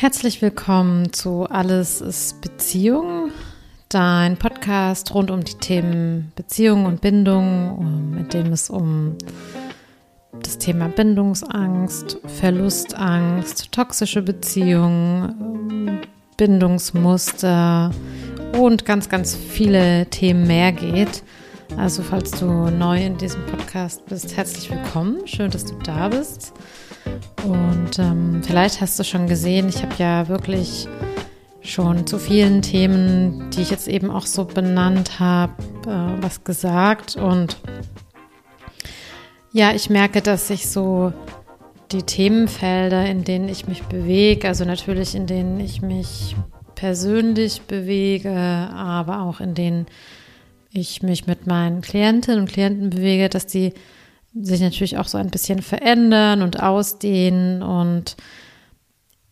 Herzlich willkommen zu Alles ist Beziehung, dein Podcast rund um die Themen Beziehung und Bindung, mit dem es um das Thema Bindungsangst, Verlustangst, toxische Beziehungen, Bindungsmuster und ganz, ganz viele Themen mehr geht. Also falls du neu in diesem Podcast bist, herzlich willkommen. Schön, dass du da bist. Und ähm, vielleicht hast du schon gesehen, ich habe ja wirklich schon zu vielen Themen, die ich jetzt eben auch so benannt habe, äh, was gesagt. Und ja, ich merke, dass ich so die Themenfelder, in denen ich mich bewege, also natürlich in denen ich mich persönlich bewege, aber auch in denen ich mich mit meinen Klientinnen und Klienten bewege, dass die sich natürlich auch so ein bisschen verändern und ausdehnen und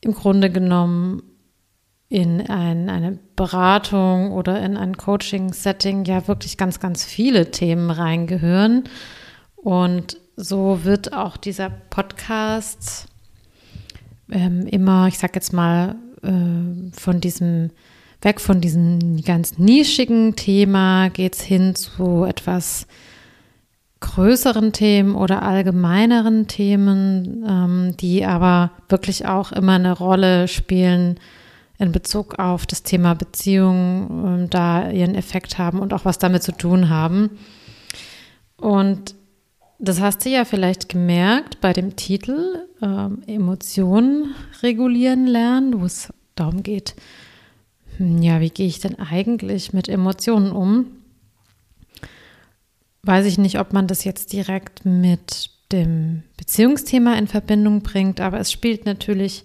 im Grunde genommen in ein, eine Beratung oder in ein Coaching-Setting ja wirklich ganz, ganz viele Themen reingehören. Und so wird auch dieser Podcast ähm, immer, ich sag jetzt mal, äh, von diesem, weg von diesem ganz nischigen Thema geht es hin zu etwas größeren Themen oder allgemeineren Themen, ähm, die aber wirklich auch immer eine Rolle spielen in Bezug auf das Thema Beziehung, ähm, da ihren Effekt haben und auch was damit zu tun haben. Und das hast du ja vielleicht gemerkt bei dem Titel ähm, Emotionen regulieren lernen, wo es darum geht, hm, ja, wie gehe ich denn eigentlich mit Emotionen um? Weiß ich nicht, ob man das jetzt direkt mit dem Beziehungsthema in Verbindung bringt, aber es spielt natürlich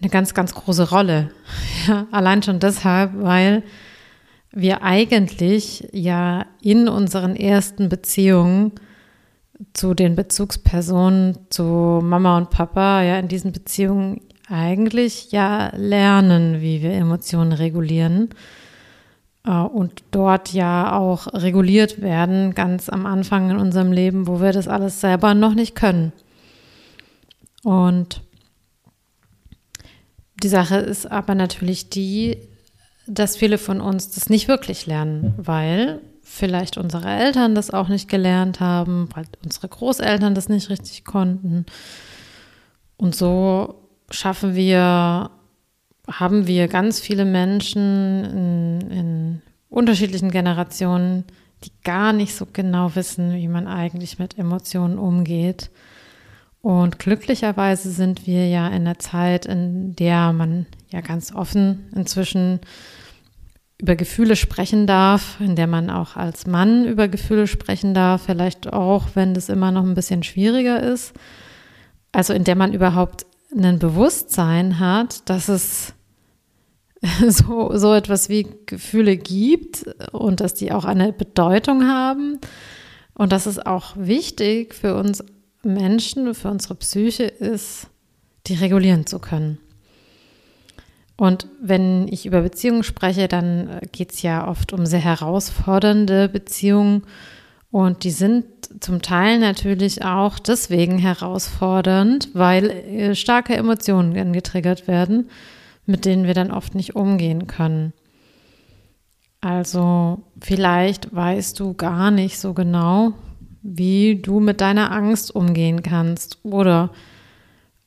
eine ganz, ganz große Rolle. Ja, allein schon deshalb, weil wir eigentlich ja in unseren ersten Beziehungen zu den Bezugspersonen, zu Mama und Papa, ja, in diesen Beziehungen eigentlich ja lernen, wie wir Emotionen regulieren. Äh, und dort ja auch reguliert werden, ganz am Anfang in unserem Leben, wo wir das alles selber noch nicht können. Und die Sache ist aber natürlich die, dass viele von uns das nicht wirklich lernen, weil vielleicht unsere Eltern das auch nicht gelernt haben, weil unsere Großeltern das nicht richtig konnten. Und so schaffen wir haben wir ganz viele Menschen in, in unterschiedlichen Generationen, die gar nicht so genau wissen, wie man eigentlich mit Emotionen umgeht. Und glücklicherweise sind wir ja in einer Zeit, in der man ja ganz offen inzwischen über Gefühle sprechen darf, in der man auch als Mann über Gefühle sprechen darf, vielleicht auch, wenn das immer noch ein bisschen schwieriger ist. Also in der man überhaupt ein Bewusstsein hat, dass es so, so etwas wie Gefühle gibt und dass die auch eine Bedeutung haben und dass es auch wichtig für uns Menschen, für unsere Psyche ist, die regulieren zu können. Und wenn ich über Beziehungen spreche, dann geht es ja oft um sehr herausfordernde Beziehungen und die sind zum Teil natürlich auch deswegen herausfordernd, weil äh, starke Emotionen getriggert werden mit denen wir dann oft nicht umgehen können. Also vielleicht weißt du gar nicht so genau, wie du mit deiner Angst umgehen kannst oder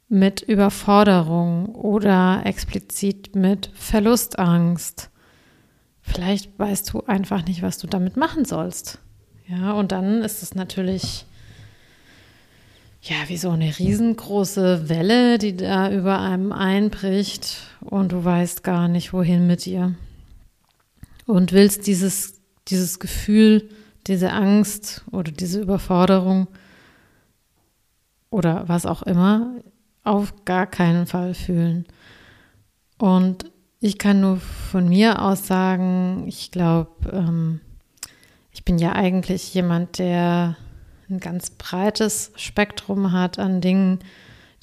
mit Überforderung oder explizit mit Verlustangst. Vielleicht weißt du einfach nicht, was du damit machen sollst. Ja, und dann ist es natürlich ja, wie so eine riesengroße Welle, die da über einem einbricht und du weißt gar nicht, wohin mit ihr. Und willst dieses, dieses Gefühl, diese Angst oder diese Überforderung oder was auch immer auf gar keinen Fall fühlen. Und ich kann nur von mir aus sagen, ich glaube, ähm, ich bin ja eigentlich jemand, der ein ganz breites Spektrum hat an Dingen,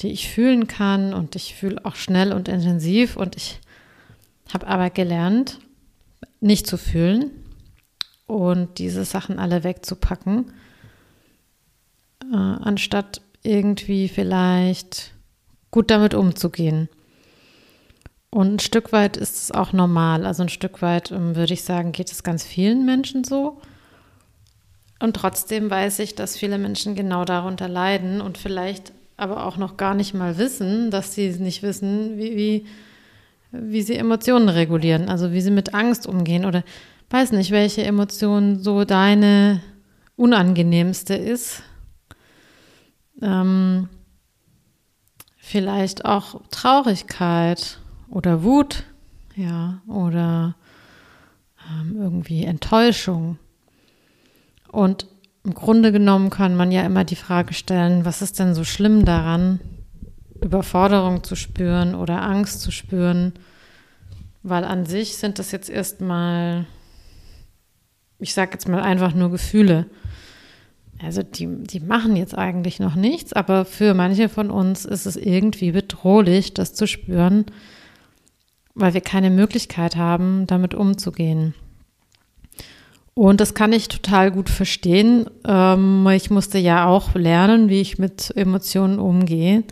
die ich fühlen kann und ich fühle auch schnell und intensiv und ich habe aber gelernt, nicht zu fühlen und diese Sachen alle wegzupacken, äh, anstatt irgendwie vielleicht gut damit umzugehen. Und ein Stück weit ist es auch normal. Also ein Stück weit ähm, würde ich sagen, geht es ganz vielen Menschen so. Und trotzdem weiß ich, dass viele Menschen genau darunter leiden und vielleicht aber auch noch gar nicht mal wissen, dass sie nicht wissen, wie, wie, wie sie Emotionen regulieren, also wie sie mit Angst umgehen oder weiß nicht, welche Emotion so deine unangenehmste ist. Ähm, vielleicht auch Traurigkeit oder Wut, ja, oder ähm, irgendwie Enttäuschung. Und im Grunde genommen kann man ja immer die Frage stellen, was ist denn so schlimm daran, Überforderung zu spüren oder Angst zu spüren? Weil an sich sind das jetzt erstmal, ich sage jetzt mal einfach nur Gefühle. Also die, die machen jetzt eigentlich noch nichts, aber für manche von uns ist es irgendwie bedrohlich, das zu spüren, weil wir keine Möglichkeit haben, damit umzugehen. Und das kann ich total gut verstehen. Ähm, ich musste ja auch lernen, wie ich mit Emotionen umgehe.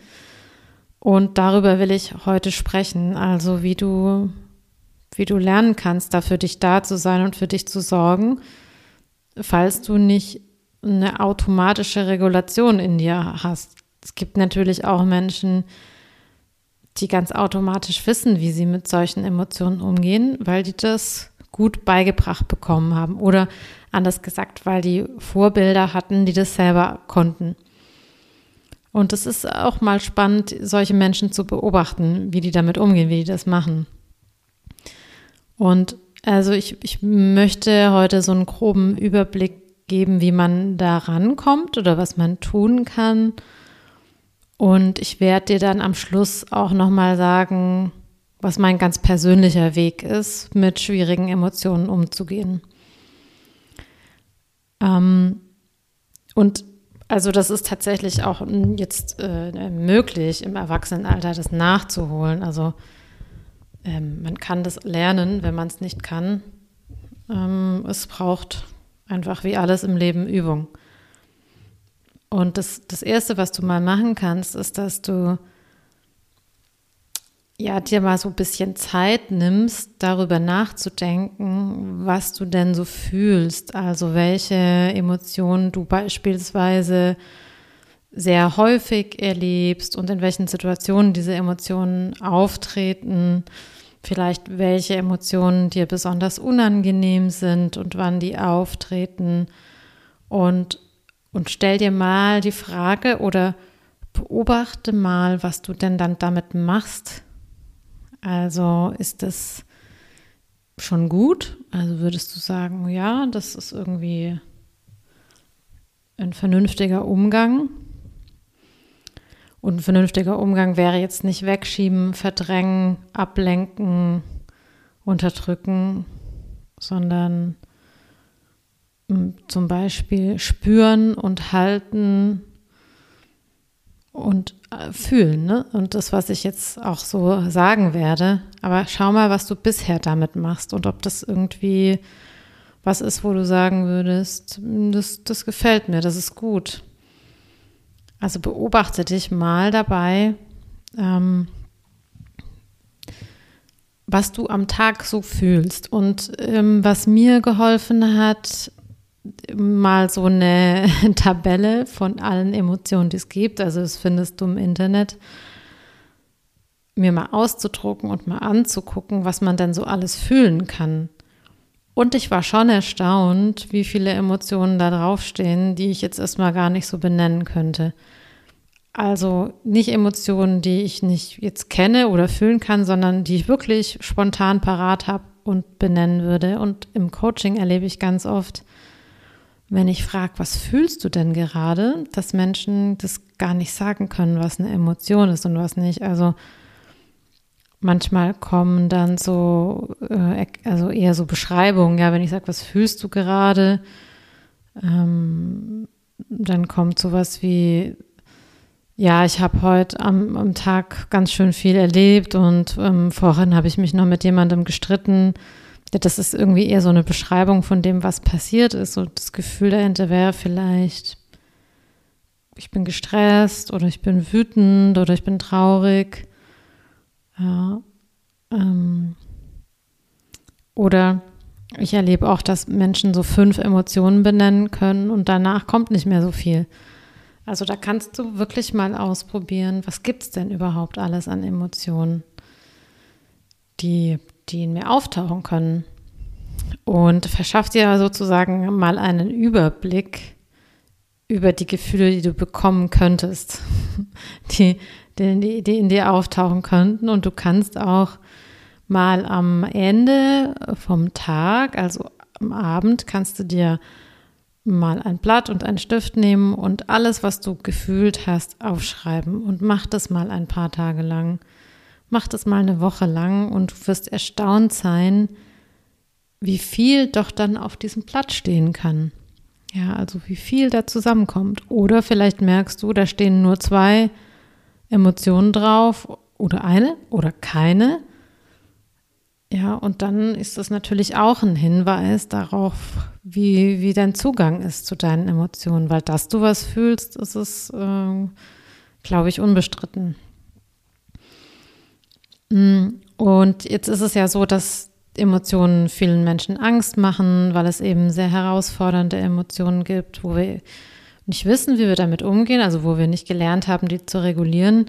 Und darüber will ich heute sprechen. Also wie du, wie du lernen kannst, da für dich da zu sein und für dich zu sorgen, falls du nicht eine automatische Regulation in dir hast. Es gibt natürlich auch Menschen, die ganz automatisch wissen, wie sie mit solchen Emotionen umgehen, weil die das gut beigebracht bekommen haben. Oder anders gesagt, weil die Vorbilder hatten, die das selber konnten. Und es ist auch mal spannend, solche Menschen zu beobachten, wie die damit umgehen, wie die das machen. Und also ich, ich möchte heute so einen groben Überblick geben, wie man da rankommt oder was man tun kann. Und ich werde dir dann am Schluss auch nochmal sagen, was mein ganz persönlicher Weg ist, mit schwierigen Emotionen umzugehen. Ähm, und also das ist tatsächlich auch jetzt äh, möglich, im Erwachsenenalter das nachzuholen. Also ähm, man kann das lernen, wenn man es nicht kann. Ähm, es braucht einfach wie alles im Leben Übung. Und das, das Erste, was du mal machen kannst, ist, dass du ja, dir mal so ein bisschen Zeit nimmst, darüber nachzudenken, was du denn so fühlst. Also welche Emotionen du beispielsweise sehr häufig erlebst und in welchen Situationen diese Emotionen auftreten. Vielleicht welche Emotionen dir besonders unangenehm sind und wann die auftreten. Und, und stell dir mal die Frage oder beobachte mal, was du denn dann damit machst also ist das schon gut? Also würdest du sagen, ja, das ist irgendwie ein vernünftiger Umgang? Und ein vernünftiger Umgang wäre jetzt nicht wegschieben, verdrängen, ablenken, unterdrücken, sondern hm, zum Beispiel spüren und halten und fühlen. Ne? Und das, was ich jetzt auch so sagen werde. Aber schau mal, was du bisher damit machst und ob das irgendwie was ist, wo du sagen würdest, das, das gefällt mir, das ist gut. Also beobachte dich mal dabei, ähm, was du am Tag so fühlst. Und ähm, was mir geholfen hat, mal so eine Tabelle von allen Emotionen, die es gibt. Also das findest du im Internet. Mir mal auszudrucken und mal anzugucken, was man denn so alles fühlen kann. Und ich war schon erstaunt, wie viele Emotionen da draufstehen, die ich jetzt erstmal gar nicht so benennen könnte. Also nicht Emotionen, die ich nicht jetzt kenne oder fühlen kann, sondern die ich wirklich spontan parat habe und benennen würde. Und im Coaching erlebe ich ganz oft, wenn ich frage, was fühlst du denn gerade, dass Menschen das gar nicht sagen können, was eine Emotion ist und was nicht. Also manchmal kommen dann so, äh, also eher so Beschreibungen, ja, wenn ich sage, was fühlst du gerade, ähm, dann kommt sowas wie, ja, ich habe heute am, am, Tag ganz schön viel erlebt und ähm, vorhin habe ich mich noch mit jemandem gestritten das ist irgendwie eher so eine Beschreibung von dem, was passiert ist. Und das Gefühl dahinter wäre vielleicht, ich bin gestresst oder ich bin wütend oder ich bin traurig. Ja. Ähm, oder ich erlebe auch, dass Menschen so fünf Emotionen benennen können und danach kommt nicht mehr so viel. Also da kannst du wirklich mal ausprobieren, was gibt es denn überhaupt alles an Emotionen, die, die in mir auftauchen können. Und verschaff dir sozusagen mal einen Überblick über die Gefühle, die du bekommen könntest, die, die, die in dir auftauchen könnten. Und du kannst auch mal am Ende vom Tag, also am Abend, kannst du dir mal ein Blatt und einen Stift nehmen und alles, was du gefühlt hast, aufschreiben und mach das mal ein paar Tage lang. Mach das mal eine Woche lang und du wirst erstaunt sein, wie viel doch dann auf diesem Blatt stehen kann. Ja, also wie viel da zusammenkommt. Oder vielleicht merkst du, da stehen nur zwei Emotionen drauf oder eine oder keine. Ja, und dann ist das natürlich auch ein Hinweis darauf, wie, wie dein Zugang ist zu deinen Emotionen, weil dass du was fühlst, ist es, äh, glaube ich, unbestritten. Mm, und jetzt ist es ja so, dass Emotionen vielen Menschen Angst machen, weil es eben sehr herausfordernde Emotionen gibt, wo wir nicht wissen, wie wir damit umgehen, also wo wir nicht gelernt haben, die zu regulieren.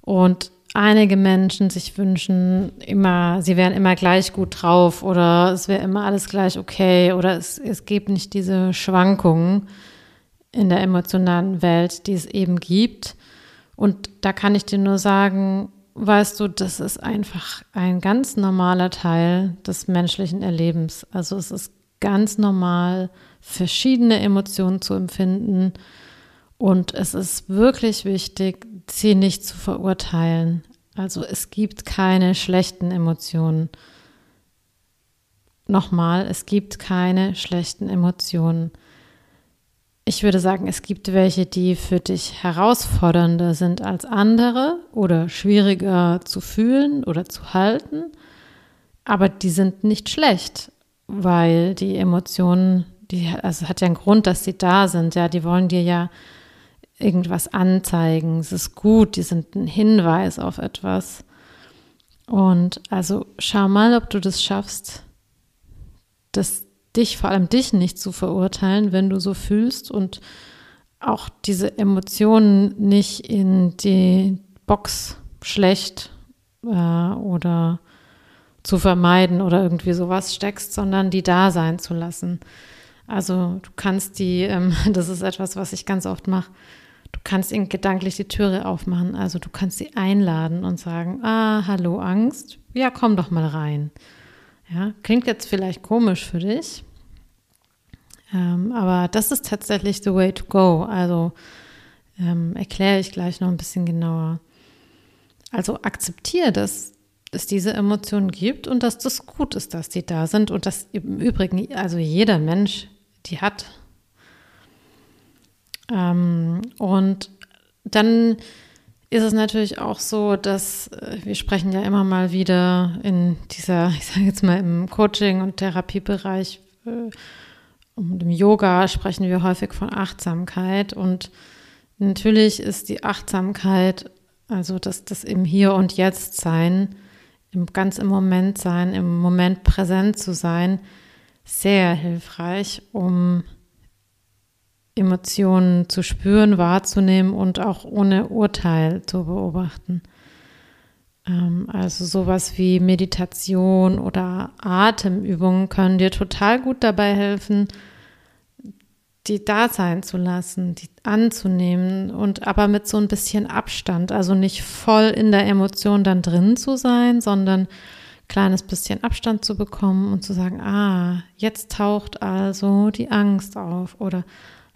Und einige Menschen sich wünschen, immer, sie wären immer gleich gut drauf oder es wäre immer alles gleich okay oder es, es gibt nicht diese Schwankungen in der emotionalen Welt, die es eben gibt. Und da kann ich dir nur sagen, weißt du, das ist einfach ein ganz normaler Teil des menschlichen Erlebens. Also es ist ganz normal, verschiedene Emotionen zu empfinden. Und es ist wirklich wichtig, sie nicht zu verurteilen. Also es gibt keine schlechten Emotionen. Nochmal, es gibt keine schlechten Emotionen. Ich würde sagen, es gibt welche, die für dich herausfordernder sind als andere oder schwieriger zu fühlen oder zu halten. Aber die sind nicht schlecht, weil die Emotionen, die, also hat ja einen Grund, dass sie da sind. Ja, die wollen dir ja irgendwas anzeigen. Es ist gut, die sind ein Hinweis auf etwas. Und also schau mal, ob du das schaffst, das dich, vor allem dich nicht zu verurteilen, wenn du so fühlst und auch diese Emotionen nicht in die Box schlecht äh, oder zu vermeiden oder irgendwie sowas steckst, sondern die da sein zu lassen. Also du kannst die, ähm, das ist etwas, was ich ganz oft mache, Du kannst ihnen gedanklich die Türe aufmachen. Also du kannst sie einladen und sagen, ah, hallo Angst, ja, komm doch mal rein. Ja, klingt jetzt vielleicht komisch für dich, ähm, aber das ist tatsächlich the way to go. Also ähm, erkläre ich gleich noch ein bisschen genauer. Also akzeptiere, dass es diese Emotionen gibt und dass das gut ist, dass die da sind und dass im Übrigen, also jeder Mensch die hat. Ähm, und dann ist es natürlich auch so, dass äh, wir sprechen ja immer mal wieder in dieser, ich sage jetzt mal im Coaching- und Therapiebereich äh, und im Yoga sprechen wir häufig von Achtsamkeit. Und natürlich ist die Achtsamkeit, also das, das im Hier und Jetzt sein, im ganz im Moment sein, im Moment präsent zu sein, sehr hilfreich, um Emotionen zu spüren, wahrzunehmen und auch ohne Urteil zu beobachten. Ähm, also sowas wie Meditation oder Atemübungen können dir total gut dabei helfen, die da sein zu lassen, die anzunehmen und aber mit so ein bisschen Abstand, also nicht voll in der Emotion dann drin zu sein, sondern kleines bisschen Abstand zu bekommen und zu sagen, ah, jetzt taucht also die Angst auf oder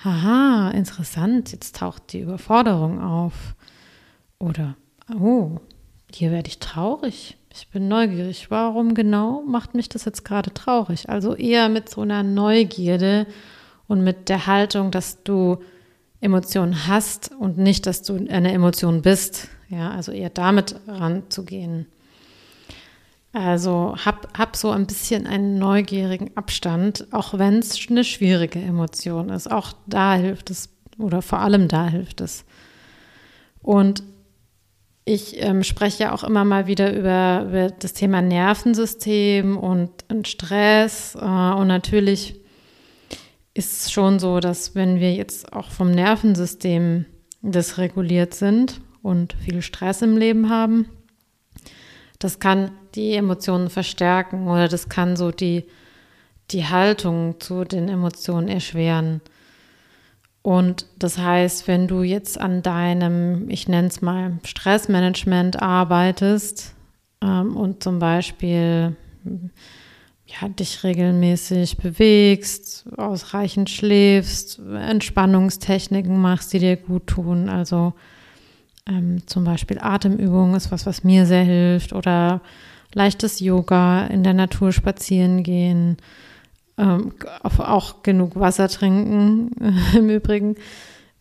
haha, interessant, jetzt taucht die Überforderung auf. Oder, oh, hier werde ich traurig. Ich bin neugierig. Warum genau macht mich das jetzt gerade traurig? Also eher mit so einer Neugierde und mit der Haltung, dass du Emotionen hast und nicht, dass du eine Emotion bist. Ja, also eher damit ranzugehen. Also hab, hab so ein bisschen einen neugierigen Abstand, auch wenn es eine schwierige Emotion ist. Auch da hilft es, oder vor allem da hilft es. Und ich ähm, spreche ja auch immer mal wieder über, über das Thema Nervensystem und, und Stress. Äh, und natürlich ist es schon so, dass wenn wir jetzt auch vom Nervensystem dysreguliert sind und viel Stress im Leben haben, das kann die Emotionen verstärken oder das kann so die, die Haltung zu den Emotionen erschweren. Und das heißt, wenn du jetzt an deinem, ich nenne es mal, Stressmanagement arbeitest ähm, und zum Beispiel ja, dich regelmäßig bewegst, ausreichend schläfst, Entspannungstechniken machst, die dir gut tun, also ähm, zum Beispiel Atemübungen ist was, was mir sehr hilft oder leichtes Yoga, in der Natur spazieren gehen, ähm, auch genug Wasser trinken im Übrigen.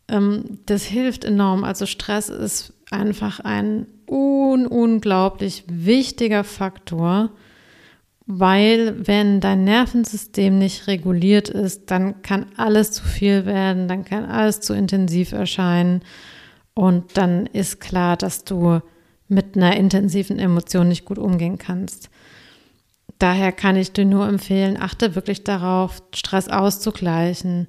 Ähm, das hilft enorm. Also Stress ist einfach ein un unglaublich wichtiger Faktor, weil wenn dein Nervensystem nicht reguliert ist, dann kann alles zu viel werden, dann kann alles zu intensiv erscheinen und dann ist klar, dass du mit einer intensiven Emotion nicht gut umgehen kannst. Daher kann ich dir nur empfehlen, achte wirklich darauf, Stress auszugleichen.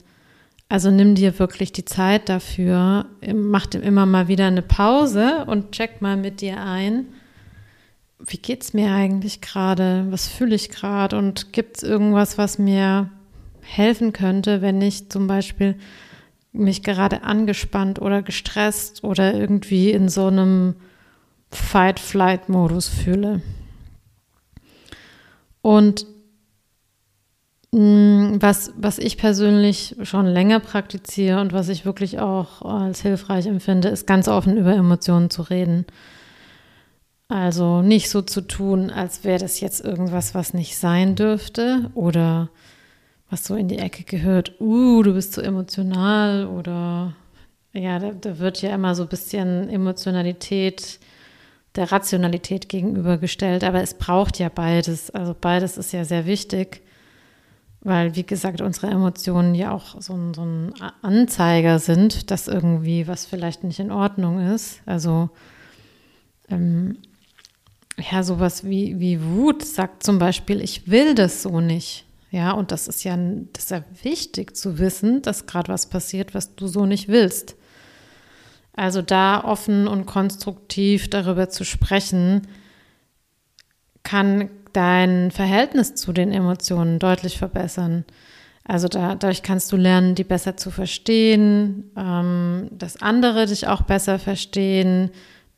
Also nimm dir wirklich die Zeit dafür, mach dir immer mal wieder eine Pause und check mal mit dir ein, wie geht es mir eigentlich gerade, was fühle ich gerade und gibt es irgendwas, was mir helfen könnte, wenn ich zum Beispiel mich gerade angespannt oder gestresst oder irgendwie in so einem Fight-Flight-Modus fühle. Und mm, was, was ich persönlich schon länger praktiziere und was ich wirklich auch als hilfreich empfinde, ist ganz offen über Emotionen zu reden. Also nicht so zu tun, als wäre das jetzt irgendwas, was nicht sein dürfte oder was so in die Ecke gehört, uh, du bist so emotional oder ja, da, da wird ja immer so ein bisschen Emotionalität der Rationalität gegenübergestellt, aber es braucht ja beides. Also beides ist ja sehr wichtig, weil, wie gesagt, unsere Emotionen ja auch so ein, so ein Anzeiger sind, dass irgendwie was vielleicht nicht in Ordnung ist. Also ähm, ja, sowas wie, wie Wut sagt zum Beispiel, ich will das so nicht. Ja, und das ist ja, das ist ja wichtig zu wissen, dass gerade was passiert, was du so nicht willst. Also da offen und konstruktiv darüber zu sprechen, kann dein Verhältnis zu den Emotionen deutlich verbessern. Also da, dadurch kannst du lernen, die besser zu verstehen, ähm, dass andere dich auch besser verstehen,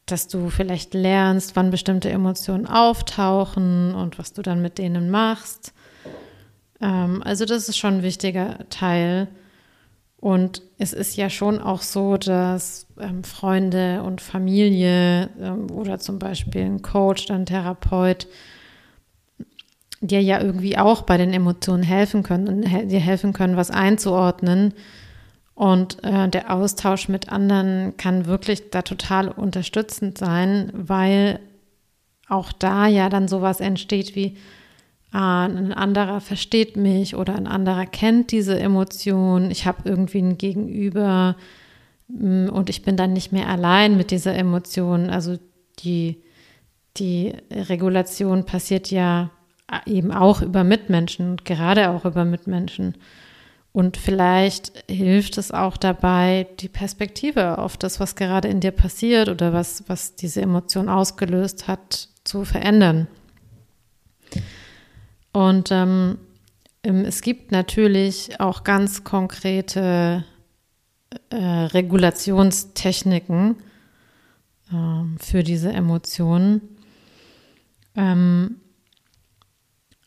dass du vielleicht lernst, wann bestimmte Emotionen auftauchen und was du dann mit denen machst. Ähm, also das ist schon ein wichtiger Teil. Und es ist ja schon auch so, dass ähm, Freunde und Familie ähm, oder zum Beispiel ein Coach, ein Therapeut, dir ja irgendwie auch bei den Emotionen helfen können und he dir helfen können, was einzuordnen. Und äh, der Austausch mit anderen kann wirklich da total unterstützend sein, weil auch da ja dann sowas entsteht wie, ein anderer versteht mich oder ein anderer kennt diese Emotion, ich habe irgendwie ein Gegenüber mm, und ich bin dann nicht mehr allein mit dieser Emotion. Also die, die Regulation passiert ja eben auch über Mitmenschen und gerade auch über Mitmenschen. Und vielleicht hilft es auch dabei, die Perspektive auf das, was gerade in dir passiert oder was, was diese Emotion ausgelöst hat, zu verändern. Und ähm, es gibt natürlich auch ganz konkrete äh, Regulationstechniken äh, für diese Emotionen, ähm,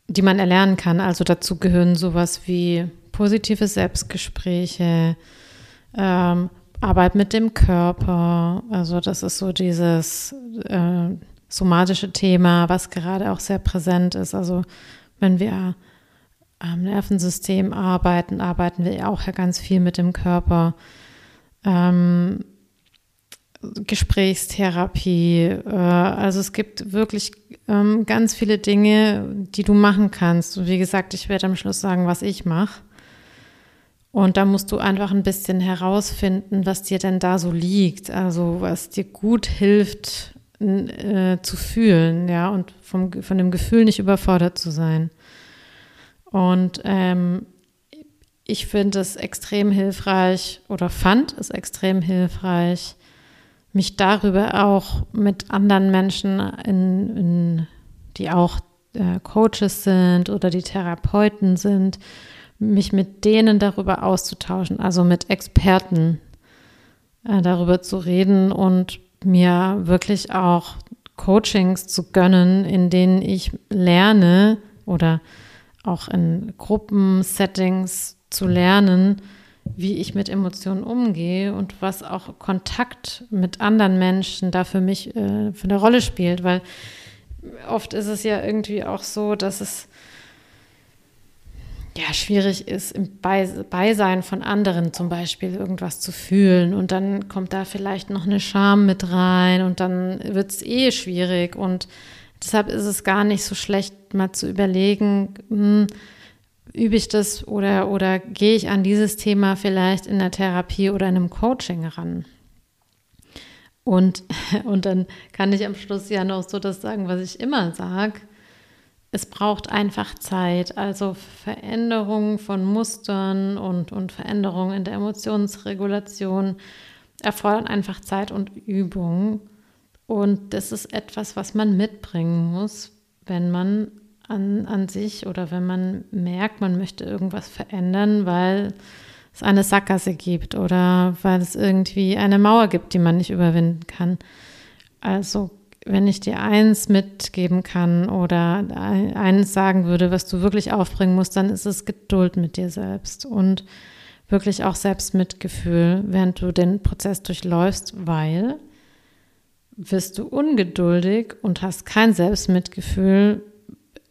die man erlernen kann. Also dazu gehören sowas wie positive Selbstgespräche, ähm, Arbeit mit dem Körper. Also das ist so dieses äh, somatische Thema, was gerade auch sehr präsent ist. Also wenn wir am Nervensystem arbeiten, arbeiten wir auch ja ganz viel mit dem Körper. Ähm, Gesprächstherapie. Äh, also es gibt wirklich ähm, ganz viele Dinge, die du machen kannst. Und wie gesagt, ich werde am Schluss sagen, was ich mache. Und da musst du einfach ein bisschen herausfinden, was dir denn da so liegt. Also was dir gut hilft, äh, zu fühlen, ja, und vom, von dem Gefühl nicht überfordert zu sein. Und ähm, ich finde es extrem hilfreich oder fand es extrem hilfreich, mich darüber auch mit anderen Menschen, in, in, die auch äh, Coaches sind oder die Therapeuten sind, mich mit denen darüber auszutauschen, also mit Experten äh, darüber zu reden und mir wirklich auch Coachings zu gönnen, in denen ich lerne oder auch in Gruppensettings zu lernen, wie ich mit Emotionen umgehe und was auch Kontakt mit anderen Menschen da für mich äh, für eine Rolle spielt, weil oft ist es ja irgendwie auch so, dass es ja schwierig ist, im Beisein von anderen zum Beispiel irgendwas zu fühlen und dann kommt da vielleicht noch eine Scham mit rein und dann wird es eh schwierig und deshalb ist es gar nicht so schlecht, mal zu überlegen, hm, übe ich das oder, oder gehe ich an dieses Thema vielleicht in der Therapie oder in einem Coaching ran? Und, und dann kann ich am Schluss ja noch so das sagen, was ich immer sage. Es braucht einfach Zeit. Also Veränderungen von Mustern und, und Veränderungen in der Emotionsregulation erfordern einfach Zeit und Übung. Und das ist etwas, was man mitbringen muss, wenn man an, an sich oder wenn man merkt, man möchte irgendwas verändern, weil es eine Sackgasse gibt oder weil es irgendwie eine Mauer gibt, die man nicht überwinden kann. Also wenn ich dir eins mitgeben kann oder eins sagen würde, was du wirklich aufbringen musst, dann ist es Geduld mit dir selbst und wirklich auch Selbstmitgefühl, während du den Prozess durchläufst, weil wirst du ungeduldig und hast kein Selbstmitgefühl,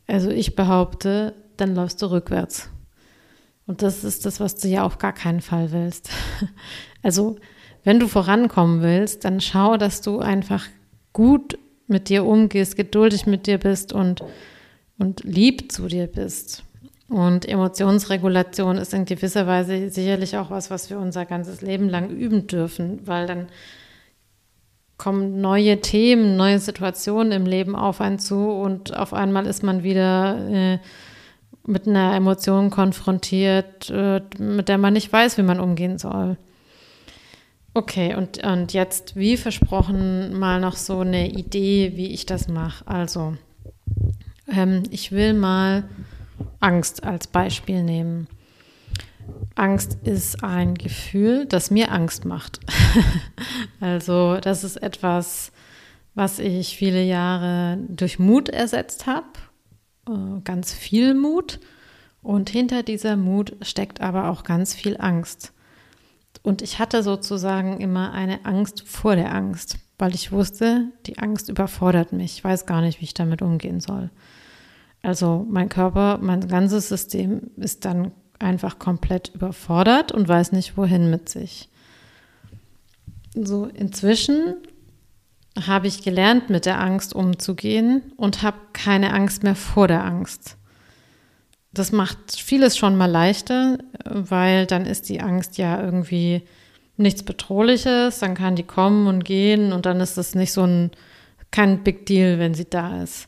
also ich behaupte, dann läufst du rückwärts. Und das ist das, was du ja auf gar keinen Fall willst. Also wenn du vorankommen willst, dann schau, dass du einfach gut mit dir umgehst, geduldig mit dir bist und, und lieb zu dir bist. Und Emotionsregulation ist in gewisser Weise sicherlich auch was, was wir unser ganzes Leben lang üben dürfen, weil dann kommen neue Themen, neue Situationen im Leben auf einen zu und auf einmal ist man wieder äh, mit einer Emotion konfrontiert, äh, mit der man nicht weiß, wie man umgehen soll. Okay, und, und jetzt, wie versprochen, mal noch so eine Idee, wie ich das mache. Also, ähm, ich will mal Angst als Beispiel nehmen. Angst ist ein Gefühl, das mir Angst macht. also das ist etwas, was ich viele Jahre durch Mut ersetzt habe, äh, ganz viel Mut. Und hinter dieser Mut steckt aber auch ganz viel Angst. Und ich hatte sozusagen immer eine Angst vor der Angst, weil ich wusste, die Angst überfordert mich. Ich weiß gar nicht, wie ich damit umgehen soll. Also mein Körper, mein ganzes System ist dann einfach komplett überfordert und weiß nicht, wohin mit sich. So, inzwischen habe ich gelernt, mit der Angst umzugehen und habe keine Angst mehr vor der Angst. Das macht vieles schon mal leichter, weil dann ist die Angst ja irgendwie nichts Bedrohliches, dann kann die kommen und gehen und dann ist es nicht so ein kein Big Deal, wenn sie da ist.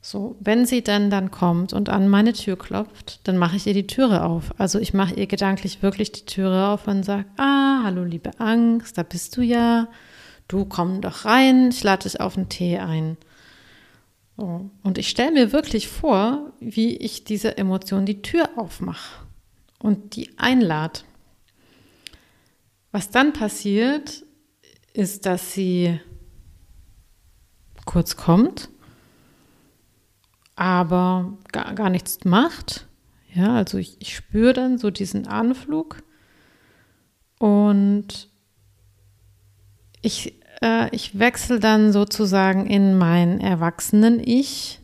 So, wenn sie dann dann kommt und an meine Tür klopft, dann mache ich ihr die Türe auf. Also ich mache ihr gedanklich wirklich die Türe auf und sage, ah, hallo liebe Angst, da bist du ja. Du komm doch rein, ich lade dich auf einen Tee ein. So. Und ich stelle mir wirklich vor, wie ich diese Emotion die Tür aufmache und die einlade. Was dann passiert, ist, dass sie kurz kommt aber gar, gar nichts macht. Ja, also ich, ich spüre dann so diesen Anflug und ich, äh, ich wechsle dann sozusagen in mein Erwachsenen-Ich,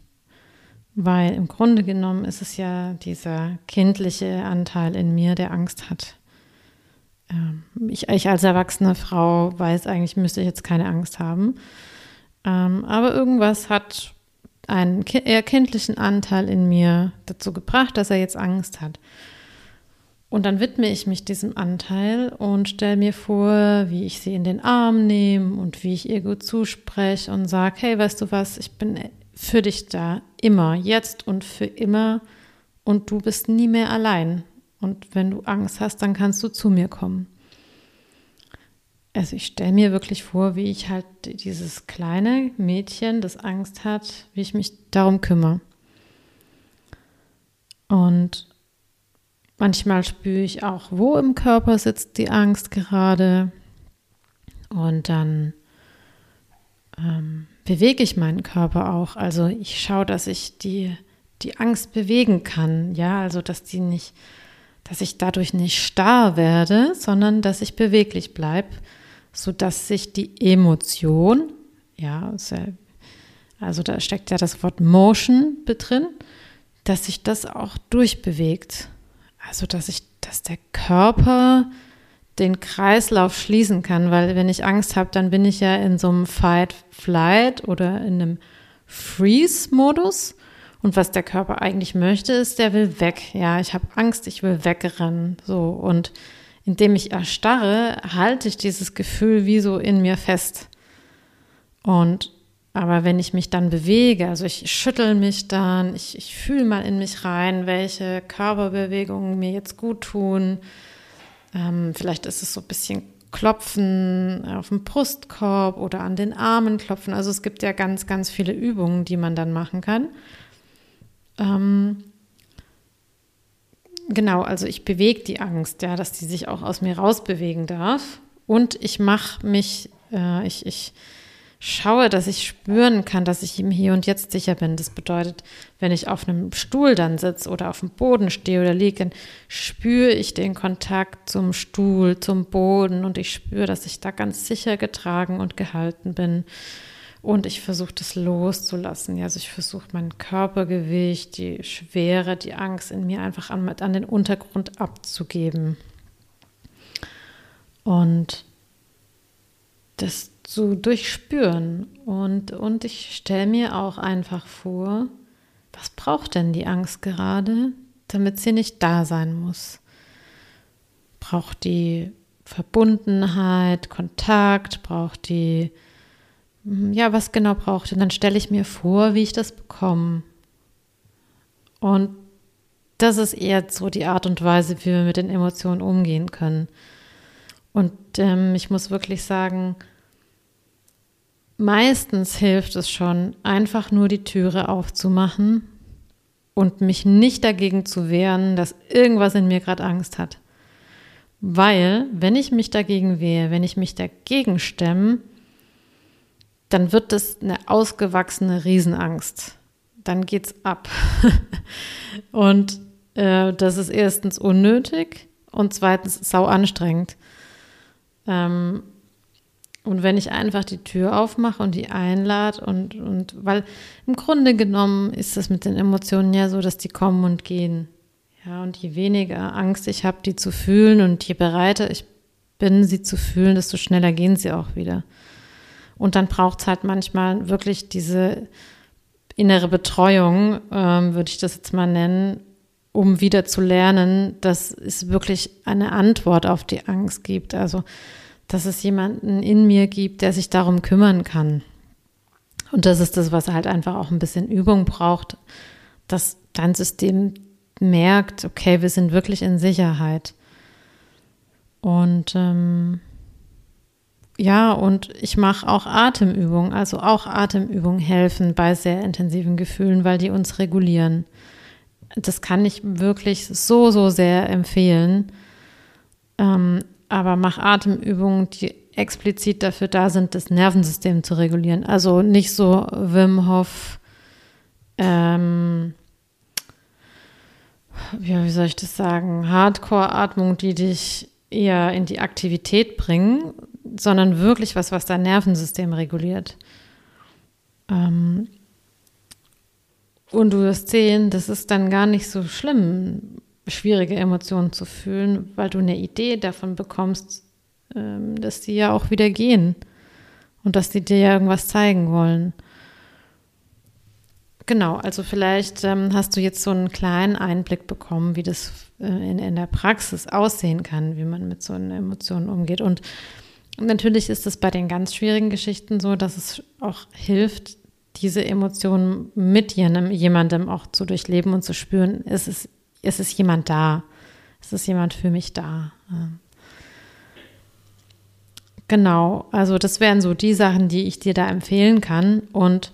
weil im Grunde genommen ist es ja dieser kindliche Anteil in mir, der Angst hat. Ähm, ich, ich, als erwachsene Frau weiß eigentlich, müsste ich jetzt keine Angst haben. Ähm, aber irgendwas hat einen eher kindlichen Anteil in mir dazu gebracht, dass er jetzt Angst hat. Und dann widme ich mich diesem Anteil und stelle mir vor, wie ich sie in den Arm nehme und wie ich ihr gut zuspreche und sage, hey, weißt du was, ich bin für dich da, immer, jetzt und für immer und du bist nie mehr allein. Und wenn du Angst hast, dann kannst du zu mir kommen. Also ich stelle mir wirklich vor, wie ich halt dieses kleine Mädchen, das Angst hat, wie ich mich darum kümmere. Und Manchmal spüre ich auch, wo im Körper sitzt die Angst gerade. Und dann ähm, bewege ich meinen Körper auch. Also ich schaue, dass ich die, die Angst bewegen kann. Ja, also dass die nicht, dass ich dadurch nicht starr werde, sondern dass ich beweglich bleibe, sodass sich die Emotion, ja, also da steckt ja das Wort Motion drin, dass sich das auch durchbewegt. Also, dass ich, dass der Körper den Kreislauf schließen kann, weil wenn ich Angst habe, dann bin ich ja in so einem Fight, Flight oder in einem Freeze-Modus. Und was der Körper eigentlich möchte, ist, der will weg. Ja, ich habe Angst, ich will wegrennen. So und indem ich erstarre, halte ich dieses Gefühl wie so in mir fest. Und aber wenn ich mich dann bewege, also ich schüttel mich dann, ich, ich fühle mal in mich rein, welche Körperbewegungen mir jetzt gut tun. Ähm, vielleicht ist es so ein bisschen Klopfen auf dem Brustkorb oder an den Armen klopfen. Also es gibt ja ganz, ganz viele Übungen, die man dann machen kann. Ähm, genau, also ich bewege die Angst, ja, dass die sich auch aus mir rausbewegen darf. Und ich mache mich, äh, ich, ich schaue, dass ich spüren kann, dass ich im Hier und Jetzt sicher bin. Das bedeutet, wenn ich auf einem Stuhl dann sitze oder auf dem Boden stehe oder liege, spüre ich den Kontakt zum Stuhl, zum Boden und ich spüre, dass ich da ganz sicher getragen und gehalten bin. Und ich versuche das loszulassen. Also ich versuche mein Körpergewicht, die Schwere, die Angst in mir einfach an, an den Untergrund abzugeben. Und das zu durchspüren. Und, und ich stelle mir auch einfach vor, was braucht denn die Angst gerade, damit sie nicht da sein muss? Braucht die Verbundenheit, Kontakt, braucht die, hm, ja, was genau braucht? Und dann stelle ich mir vor, wie ich das bekomme. Und das ist eher so die Art und Weise, wie wir mit den Emotionen umgehen können. Und ähm, ich muss wirklich sagen, Meistens hilft es schon, einfach nur die Türe aufzumachen und mich nicht dagegen zu wehren, dass irgendwas in mir gerade Angst hat. Weil, wenn ich mich dagegen wehre, wenn ich mich dagegen stemme, dann wird das eine ausgewachsene Riesenangst. Dann geht's ab. und äh, das ist erstens unnötig und zweitens sau anstrengend. Ähm, und wenn ich einfach die Tür aufmache und die einlade und, und weil im Grunde genommen ist es mit den Emotionen ja so, dass die kommen und gehen. Ja, und je weniger Angst ich habe, die zu fühlen und je bereiter ich bin, sie zu fühlen, desto schneller gehen sie auch wieder. Und dann braucht es halt manchmal wirklich diese innere Betreuung, ähm, würde ich das jetzt mal nennen, um wieder zu lernen, dass es wirklich eine Antwort auf die Angst gibt. Also dass es jemanden in mir gibt, der sich darum kümmern kann. Und das ist das, was halt einfach auch ein bisschen Übung braucht, dass dein System merkt, okay, wir sind wirklich in Sicherheit. Und ähm, ja, und ich mache auch Atemübungen, also auch Atemübungen helfen bei sehr intensiven Gefühlen, weil die uns regulieren. Das kann ich wirklich so, so sehr empfehlen. Ähm, aber mach Atemübungen, die explizit dafür da sind, das Nervensystem zu regulieren. Also nicht so Wim Hof, ähm, ja, wie soll ich das sagen, Hardcore-Atmung, die dich eher in die Aktivität bringen, sondern wirklich was, was dein Nervensystem reguliert. Ähm, und du wirst sehen, das ist dann gar nicht so schlimm, schwierige Emotionen zu fühlen, weil du eine Idee davon bekommst, ähm, dass die ja auch wieder gehen und dass die dir ja irgendwas zeigen wollen. Genau, also vielleicht ähm, hast du jetzt so einen kleinen Einblick bekommen, wie das äh, in, in der Praxis aussehen kann, wie man mit so einer Emotion umgeht. Und natürlich ist es bei den ganz schwierigen Geschichten so, dass es auch hilft, diese Emotionen mit jemandem auch zu durchleben und zu spüren, ist ist es jemand da? Ist es jemand für mich da? Genau, also das wären so die Sachen, die ich dir da empfehlen kann. Und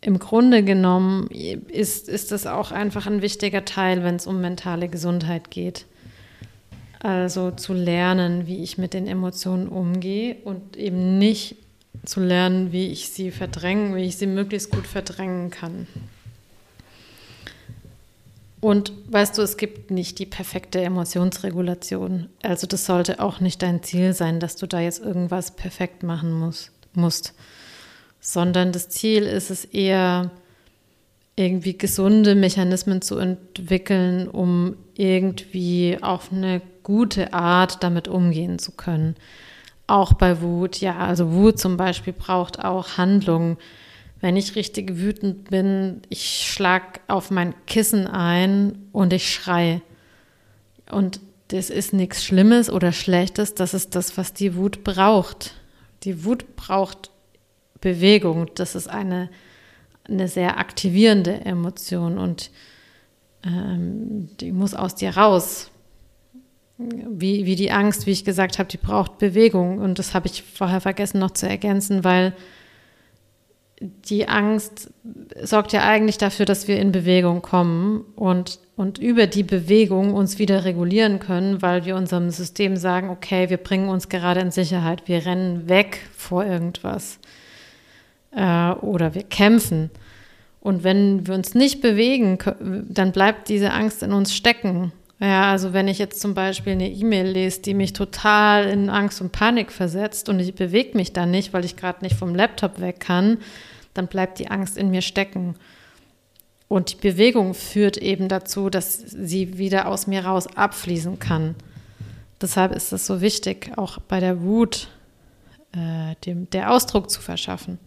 im Grunde genommen ist, ist das auch einfach ein wichtiger Teil, wenn es um mentale Gesundheit geht. Also zu lernen, wie ich mit den Emotionen umgehe und eben nicht zu lernen, wie ich sie verdrängen, wie ich sie möglichst gut verdrängen kann. Und weißt du, es gibt nicht die perfekte Emotionsregulation. Also das sollte auch nicht dein Ziel sein, dass du da jetzt irgendwas perfekt machen musst. musst sondern das Ziel ist es eher, irgendwie gesunde Mechanismen zu entwickeln, um irgendwie auf eine gute Art damit umgehen zu können. Auch bei Wut, ja, also Wut zum Beispiel braucht auch Handlung. Wenn ich richtig wütend bin, ich schlag auf mein Kissen ein und ich schreie. Und das ist nichts Schlimmes oder Schlechtes, das ist das, was die Wut braucht. Die Wut braucht Bewegung. Das ist eine, eine sehr aktivierende Emotion und ähm, die muss aus dir raus. Wie, wie die Angst, wie ich gesagt habe, die braucht Bewegung. Und das habe ich vorher vergessen noch zu ergänzen, weil die Angst sorgt ja eigentlich dafür, dass wir in Bewegung kommen und, und über die Bewegung uns wieder regulieren können, weil wir unserem System sagen, okay, wir bringen uns gerade in Sicherheit, wir rennen weg vor irgendwas äh, oder wir kämpfen. Und wenn wir uns nicht bewegen, dann bleibt diese Angst in uns stecken. Ja, also wenn ich jetzt zum Beispiel eine E-Mail lese, die mich total in Angst und Panik versetzt und ich bewege mich dann nicht, weil ich gerade nicht vom Laptop weg kann, dann bleibt die Angst in mir stecken. Und die Bewegung führt eben dazu, dass sie wieder aus mir raus abfließen kann. Deshalb ist es so wichtig, auch bei der Wut äh, dem, der Ausdruck zu verschaffen.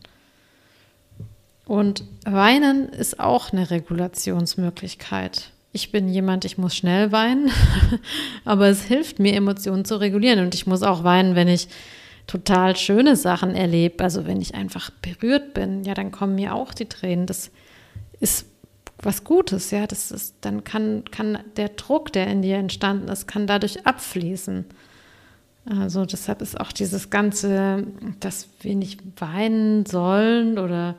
Und weinen ist auch eine Regulationsmöglichkeit. Ich bin jemand, ich muss schnell weinen, aber es hilft mir, Emotionen zu regulieren. Und ich muss auch weinen, wenn ich total schöne Sachen erlebe. Also wenn ich einfach berührt bin, ja, dann kommen mir auch die Tränen. Das ist was Gutes, ja. Das ist, dann kann, kann der Druck, der in dir entstanden ist, kann dadurch abfließen. Also deshalb ist auch dieses Ganze, dass wir nicht weinen sollen oder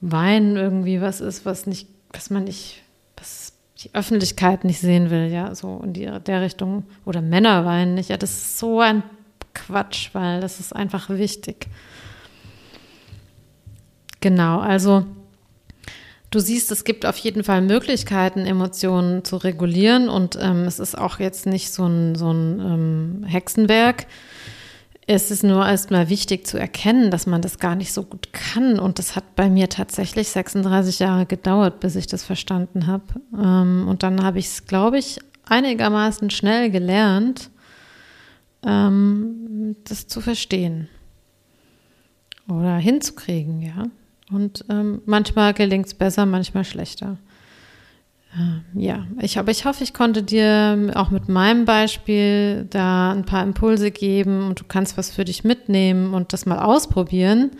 Weinen irgendwie was ist, was nicht, was man nicht, was die Öffentlichkeit nicht sehen will, ja, so in die, der Richtung. Oder Männer weinen nicht. Ja, das ist so ein Quatsch, weil das ist einfach wichtig. Genau, also du siehst, es gibt auf jeden Fall Möglichkeiten, Emotionen zu regulieren und ähm, es ist auch jetzt nicht so ein, so ein ähm, Hexenwerk. Es ist nur erstmal wichtig zu erkennen, dass man das gar nicht so gut kann. Und das hat bei mir tatsächlich 36 Jahre gedauert, bis ich das verstanden habe. Ähm, und dann habe ich es, glaube ich, einigermaßen schnell gelernt, ähm, das zu verstehen oder hinzukriegen, ja. Und ähm, manchmal gelingt es besser, manchmal schlechter. Ja, ich, aber ich hoffe, ich konnte dir auch mit meinem Beispiel da ein paar Impulse geben und du kannst was für dich mitnehmen und das mal ausprobieren.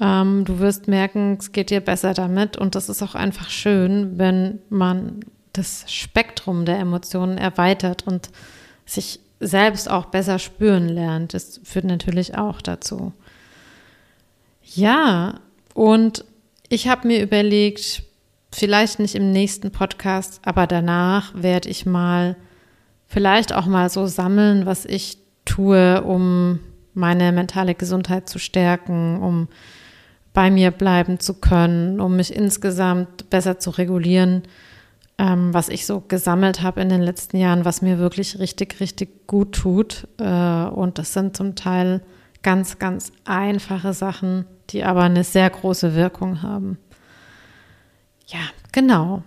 Ähm, du wirst merken, es geht dir besser damit und das ist auch einfach schön, wenn man das Spektrum der Emotionen erweitert und sich selbst auch besser spüren lernt. Das führt natürlich auch dazu. Ja, und ich habe mir überlegt, vielleicht nicht im nächsten Podcast, aber danach werde ich mal vielleicht auch mal so sammeln, was ich tue, um meine mentale Gesundheit zu stärken, um bei mir bleiben zu können, um mich insgesamt besser zu regulieren, ähm, was ich so gesammelt habe in den letzten Jahren, was mir wirklich richtig, richtig gut tut. Äh, und das sind zum Teil ganz, ganz einfache Sachen, die aber eine sehr große Wirkung haben. Ja, genau.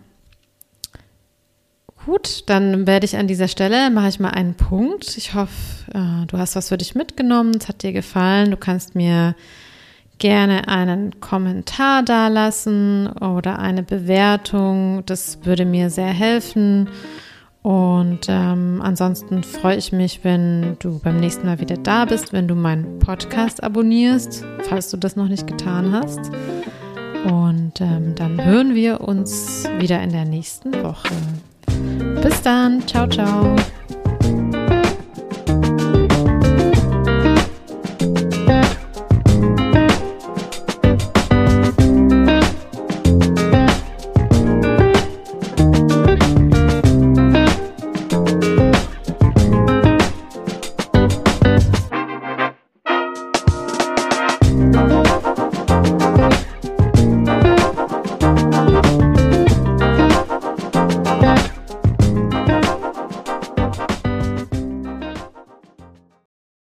Gut, dann werde ich an dieser Stelle, mache ich mal einen Punkt. Ich hoffe, äh, du hast was für dich mitgenommen, es hat dir gefallen. Du kannst mir gerne einen Kommentar dalassen oder eine Bewertung. Das würde mir sehr helfen. Und ähm, ansonsten freue ich mich, wenn du beim nächsten Mal wieder da bist, wenn du meinen Podcast abonnierst, falls du das noch nicht getan hast. Und ähm, dann hören wir uns wieder in der nächsten Woche. Bis dann. Ciao, ciao.